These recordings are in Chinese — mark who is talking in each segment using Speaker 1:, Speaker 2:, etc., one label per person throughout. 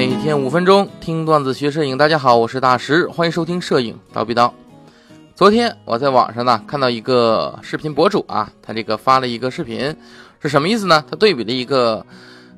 Speaker 1: 每天五分钟听段子学摄影，大家好，我是大石，欢迎收听摄影刀逼刀。昨天我在网上呢看到一个视频博主啊，他这个发了一个视频，是什么意思呢？他对比了一个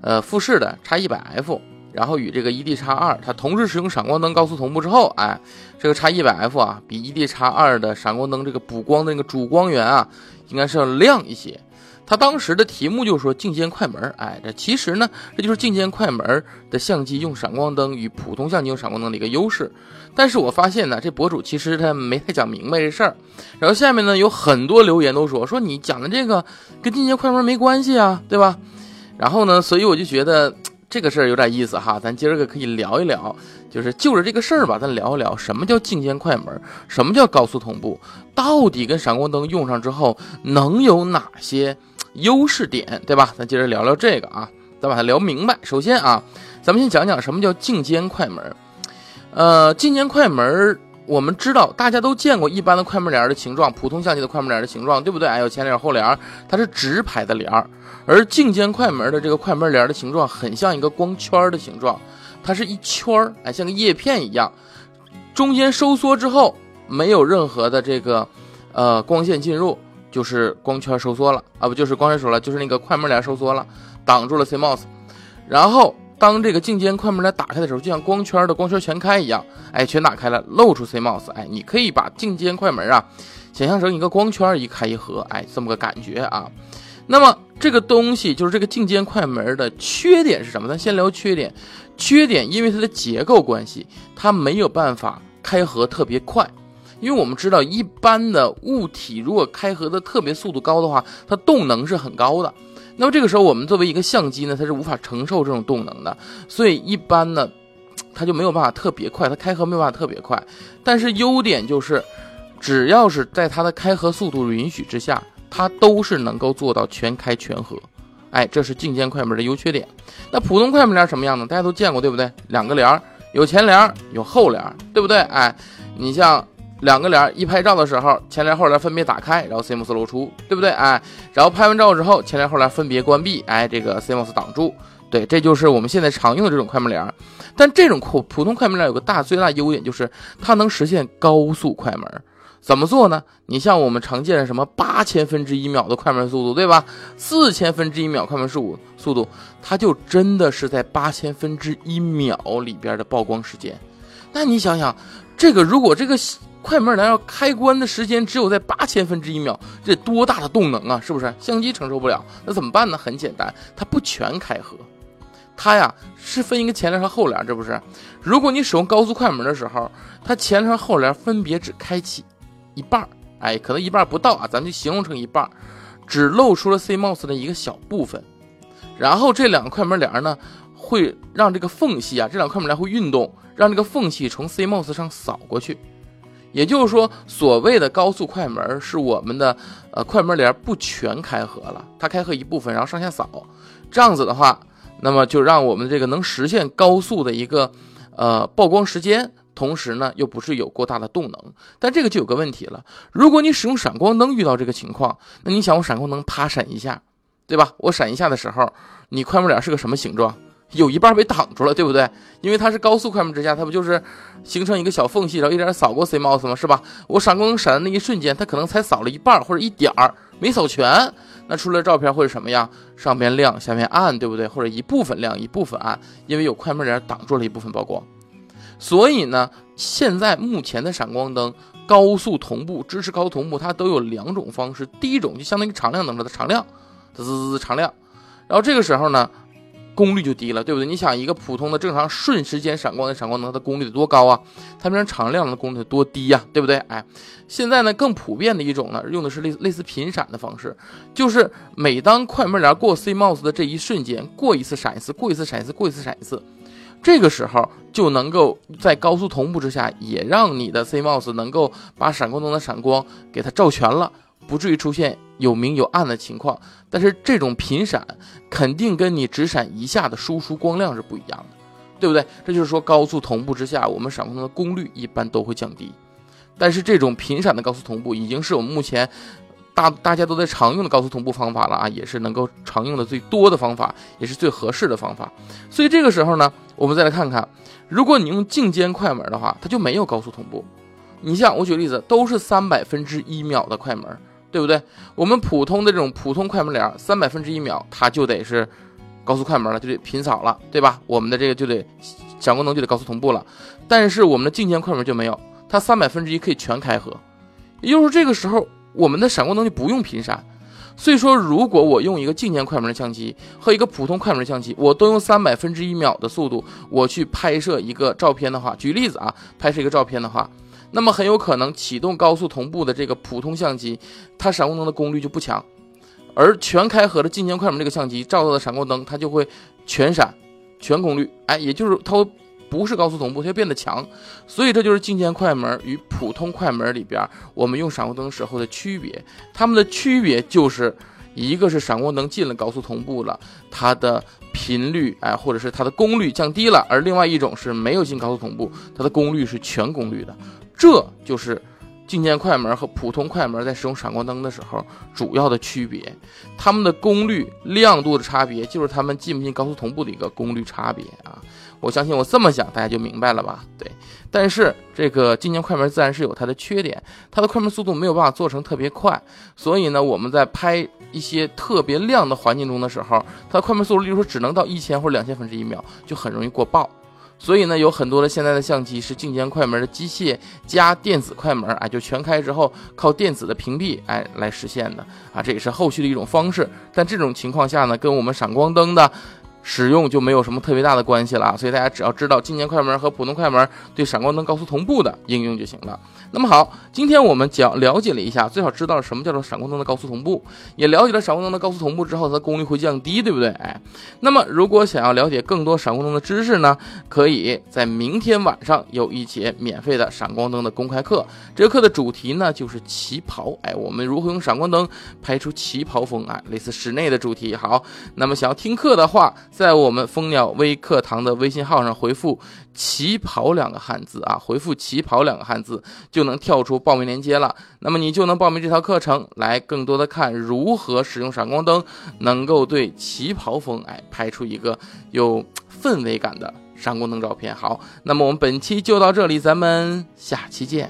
Speaker 1: 呃富士的 X 一百 F，然后与这个 ED X 二，它同时使用闪光灯高速同步之后，哎，这个 X 一百 F 啊比 ED X 二的闪光灯这个补光的那个主光源啊，应该是要亮一些。他当时的题目就是说镜间快门，哎，这其实呢，这就是镜间快门的相机用闪光灯与普通相机用闪光灯的一个优势。但是我发现呢，这博主其实他没太讲明白这事儿。然后下面呢有很多留言都说说你讲的这个跟镜间快门没关系啊，对吧？然后呢，所以我就觉得这个事儿有点意思哈，咱今儿个可以聊一聊，就是就着这个事儿吧，咱聊一聊什么叫镜间快门，什么叫高速同步，到底跟闪光灯用上之后能有哪些？优势点，对吧？咱接着聊聊这个啊，咱把它聊明白。首先啊，咱们先讲讲什么叫镜间快门。呃，镜间快门，我们知道大家都见过一般的快门帘的形状，普通相机的快门帘的形状，对不对？哎，有前帘后帘，它是直排的帘儿。而镜间快门的这个快门帘的形状很像一个光圈的形状，它是一圈儿，哎，像个叶片一样，中间收缩之后没有任何的这个呃光线进入。就是光圈收缩了啊，不就是光圈收了，就是那个快门帘收缩了，挡住了 CMOS。然后当这个镜间快门帘打开的时候，就像光圈的光圈全开一样，哎，全打开了，露出 CMOS。哎，你可以把镜间快门啊想象成一个光圈一开一合，哎，这么个感觉啊。那么这个东西就是这个镜间快门的缺点是什么？咱先聊缺点。缺点因为它的结构关系，它没有办法开合特别快。因为我们知道，一般的物体如果开合的特别速度高的话，它动能是很高的。那么这个时候，我们作为一个相机呢，它是无法承受这种动能的，所以一般呢，它就没有办法特别快，它开合没有办法特别快。但是优点就是，只要是在它的开合速度允许之下，它都是能够做到全开全合。哎，这是镜间快门的优缺点。那普通快门帘什么样呢？大家都见过，对不对？两个帘儿有前帘儿有后帘儿，对不对？哎，你像。两个帘一拍照的时候，前帘后帘分别打开，然后 CMOS 露出，对不对？哎，然后拍完照之后，前帘后帘分别关闭，哎，这个 CMOS 挡住，对，这就是我们现在常用的这种快门帘。但这种普普通快门帘有个大最大优点，就是它能实现高速快门。怎么做呢？你像我们常见的什么八千分之一秒的快门速度，对吧？四千分之一秒快门速，速度，它就真的是在八千分之一秒里边的曝光时间。那你想想，这个如果这个。快门帘要开关的时间只有在八千分之一秒，这多大的动能啊！是不是相机承受不了？那怎么办呢？很简单，它不全开合，它呀是分一个前帘和后帘，这不是？如果你使用高速快门的时候，它前帘和后帘分别只开启一半儿哎，可能一半不到啊，咱就形容成一半只露出了 CMOS 的一个小部分。然后这两个快门帘呢，会让这个缝隙啊，这两个快门帘会运动，让这个缝隙从 CMOS 上扫过去。也就是说，所谓的高速快门是我们的呃快门帘不全开合了，它开合一部分，然后上下扫，这样子的话，那么就让我们这个能实现高速的一个呃曝光时间，同时呢又不是有过大的动能。但这个就有个问题了，如果你使用闪光灯遇到这个情况，那你想我闪光灯啪闪一下，对吧？我闪一下的时候，你快门帘是个什么形状？有一半被挡住了，对不对？因为它是高速快门之下，它不就是形成一个小缝隙，然后一点扫过 CMOS 吗？是吧？我闪光灯闪的那一瞬间，它可能才扫了一半或者一点儿，没扫全，那出来照片会是什么样？上边亮，下面暗，对不对？或者一部分亮，一部分暗，因为有快门帘挡住了一部分曝光。所以呢，现在目前的闪光灯高速同步支持高速同步，它都有两种方式。第一种就相当于常亮灯的常亮，滋滋滋常亮，然后这个时候呢。功率就低了，对不对？你想一个普通的正常瞬时间闪光的闪光灯，它的功率得多高啊？它变成常亮的功率得多低呀，对不对？哎，现在呢更普遍的一种呢，用的是类类似频闪的方式，就是每当快门帘过 CMOS 的这一瞬间，过一次闪一次，过一次闪一次，过一次闪一次，这个时候就能够在高速同步之下，也让你的 CMOS 能够把闪光灯的闪光给它照全了。不至于出现有明有暗的情况，但是这种频闪肯定跟你只闪一下的输出光亮是不一样的，对不对？这就是说高速同步之下，我们闪光灯的功率一般都会降低。但是这种频闪的高速同步已经是我们目前大大家都在常用的高速同步方法了啊，也是能够常用的最多的方法，也是最合适的方法。所以这个时候呢，我们再来看看，如果你用静间快门的话，它就没有高速同步。你像我举例子，都是三百分之一秒的快门，对不对？我们普通的这种普通快门帘，三百分之一秒，它就得是高速快门了，就得频扫了，对吧？我们的这个就得闪光灯就得高速同步了。但是我们的静间快门就没有，它三百分之一可以全开合，也就是这个时候。我们的闪光灯就不用频闪，所以说，如果我用一个静电快门的相机和一个普通快门的相机，我都用三百分之一秒的速度，我去拍摄一个照片的话，举例子啊，拍摄一个照片的话，那么很有可能启动高速同步的这个普通相机，它闪光灯的功率就不强，而全开合的静电快门这个相机照到的闪光灯，它就会全闪，全功率，哎，也就是它会。不是高速同步，它就变得强，所以这就是静电快门与普通快门里边我们用闪光灯时候的区别。它们的区别就是一个是闪光灯进了高速同步了，它的频率哎或者是它的功率降低了，而另外一种是没有进高速同步，它的功率是全功率的。这就是静电快门和普通快门在使用闪光灯的时候主要的区别。它们的功率亮度的差别就是它们进不进高速同步的一个功率差别啊。我相信我这么讲，大家就明白了吧？对，但是这个静电快门自然是有它的缺点，它的快门速度没有办法做成特别快，所以呢，我们在拍一些特别亮的环境中的时候，它的快门速度，例如说只能到一千或者两千分之一秒，就很容易过曝。所以呢，有很多的现在的相机是镜前快门的机械加电子快门，啊，就全开之后靠电子的屏蔽，哎，来实现的啊，这也是后续的一种方式。但这种情况下呢，跟我们闪光灯的。使用就没有什么特别大的关系了，所以大家只要知道静电快门和普通快门对闪光灯高速同步的应用就行了。那么好，今天我们讲了解了一下，最好知道什么叫做闪光灯的高速同步，也了解了闪光灯的高速同步之后，它的功率会降低，对不对？哎，那么如果想要了解更多闪光灯的知识呢，可以在明天晚上有一节免费的闪光灯的公开课，这个课的主题呢就是旗袍，哎，我们如何用闪光灯拍出旗袍风啊，类似室内的主题。好，那么想要听课的话，在我们蜂鸟微课堂的微信号上回复“旗袍”两个汉字啊，回复“旗袍”两个汉字就。能跳出报名链接了，那么你就能报名这套课程，来更多的看如何使用闪光灯，能够对旗袍风哎拍出一个有氛围感的闪光灯照片。好，那么我们本期就到这里，咱们下期见。